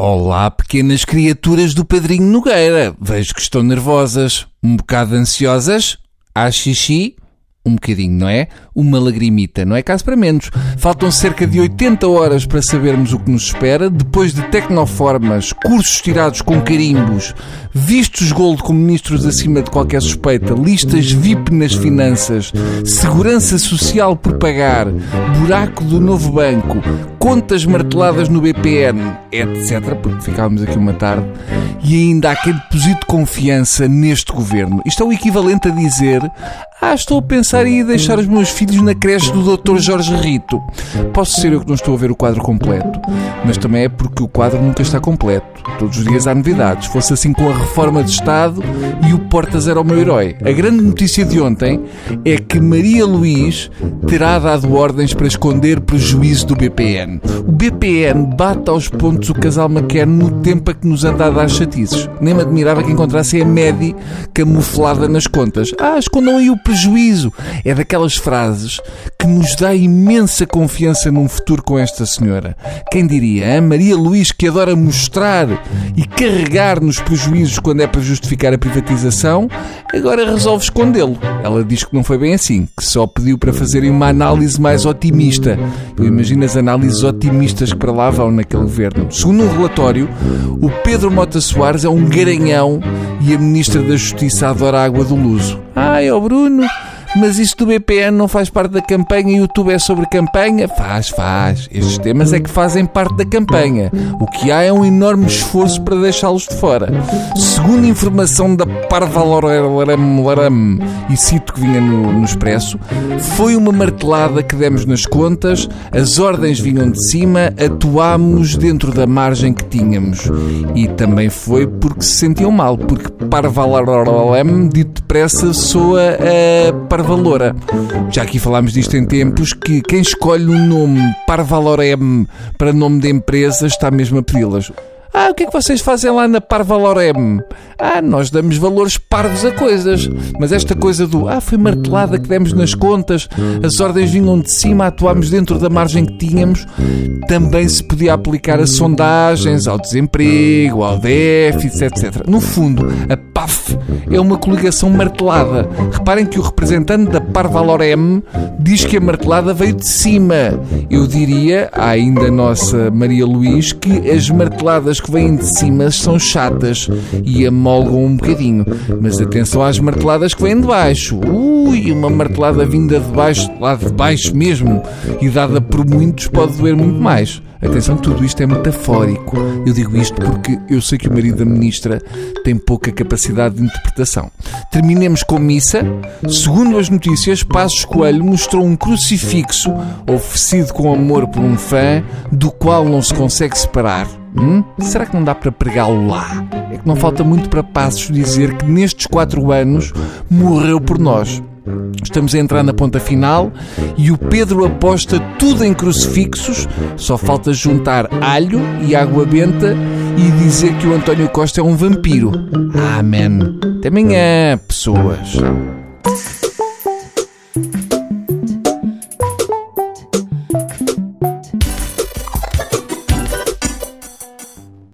Olá, pequenas criaturas do Padrinho Nogueira. Vejo que estão nervosas, um bocado ansiosas. Há xixi? Um bocadinho, não é? Uma lagrimita, não é caso para menos. Faltam cerca de 80 horas para sabermos o que nos espera, depois de tecnoformas, cursos tirados com carimbos, vistos gold com ministros acima de qualquer suspeita, listas VIP nas finanças, segurança social por pagar, buraco do novo banco, contas marteladas no BPN, etc. Porque ficávamos aqui uma tarde. E ainda há quem deposite confiança neste governo. Isto é o equivalente a dizer: Ah, estou a pensar em ir deixar os meus filhos na creche do Dr. Jorge Rito. Posso ser eu que não estou a ver o quadro completo, mas também é porque o quadro nunca está completo. Todos os dias há novidades. Fosse assim com a reforma de Estado e o Portas era o meu herói. A grande notícia de ontem é que Maria Luís terá dado ordens para esconder prejuízo do BPN. O BPN bate aos pontos o casal McCann no tempo a que nos anda a dar chatices. Nem me admirava que encontrassem a Medi camuflada nas contas. Ah, escondam aí o prejuízo. É daquelas frases que nos dá imensa confiança num futuro com esta senhora. Quem diria? A Maria Luís que adora mostrar e carregar nos prejuízos quando é para justificar a privatização, agora resolve escondê-lo. Ela diz que não foi bem assim, que só pediu para fazerem uma análise mais otimista. Eu imagino as análises otimistas que para lá vão naquele governo. Segundo um relatório, o Pedro Mota Soares é um garanhão e a Ministra da Justiça adora a água do Luso. Ai, ó Bruno, mas isso do BPN não faz parte da campanha e o YouTube é sobre campanha? Faz, faz. Estes temas é que fazem parte da campanha. O que há é um enorme esforço para deixá-los de fora. Segundo informação da Parvaloraram, e cito que vinha no, no Expresso, foi uma martelada que demos nas contas, as ordens vinham de cima, atuámos dentro da margem que tínhamos. E também foi porque se sentiam mal, porque Parvaloraram, dito depressa, soa a Parvalora. Já aqui falámos disto em tempos que quem escolhe o nome Parvalorem para nome de empresa está mesmo a pedi-las. Ah, o que é que vocês fazem lá na Parvalorem? Ah, nós damos valores parvos a coisas. Mas esta coisa do ah, foi martelada que demos nas contas, as ordens vinham de cima, atuámos dentro da margem que tínhamos, também se podia aplicar a sondagens, ao desemprego, ao déficit, etc. No fundo, a PAF é uma coligação martelada. Reparem que o representante da Parvalorem diz que a martelada veio de cima. Eu diria, ainda a nossa Maria Luís, que as marteladas que vêm de cima são chatas e amolgam um bocadinho. Mas atenção às marteladas que vêm de baixo. Ui, uma martelada vinda de baixo, lá de baixo mesmo, e dada por muitos, pode doer muito mais. Atenção, tudo isto é metafórico. Eu digo isto porque eu sei que o marido da ministra tem pouca capacidade de interpretação. Terminemos com missa. Segundo as notícias, Passos Coelho mostrou um crucifixo oferecido com amor por um fã, do qual não se consegue separar. Hum? Será que não dá para pregá-lo lá? É que não falta muito para Passos dizer que nestes quatro anos morreu por nós. Estamos a entrar na ponta final e o Pedro aposta tudo em crucifixos, só falta juntar alho e água benta e dizer que o António Costa é um vampiro. Amém. Até amanhã, pessoas.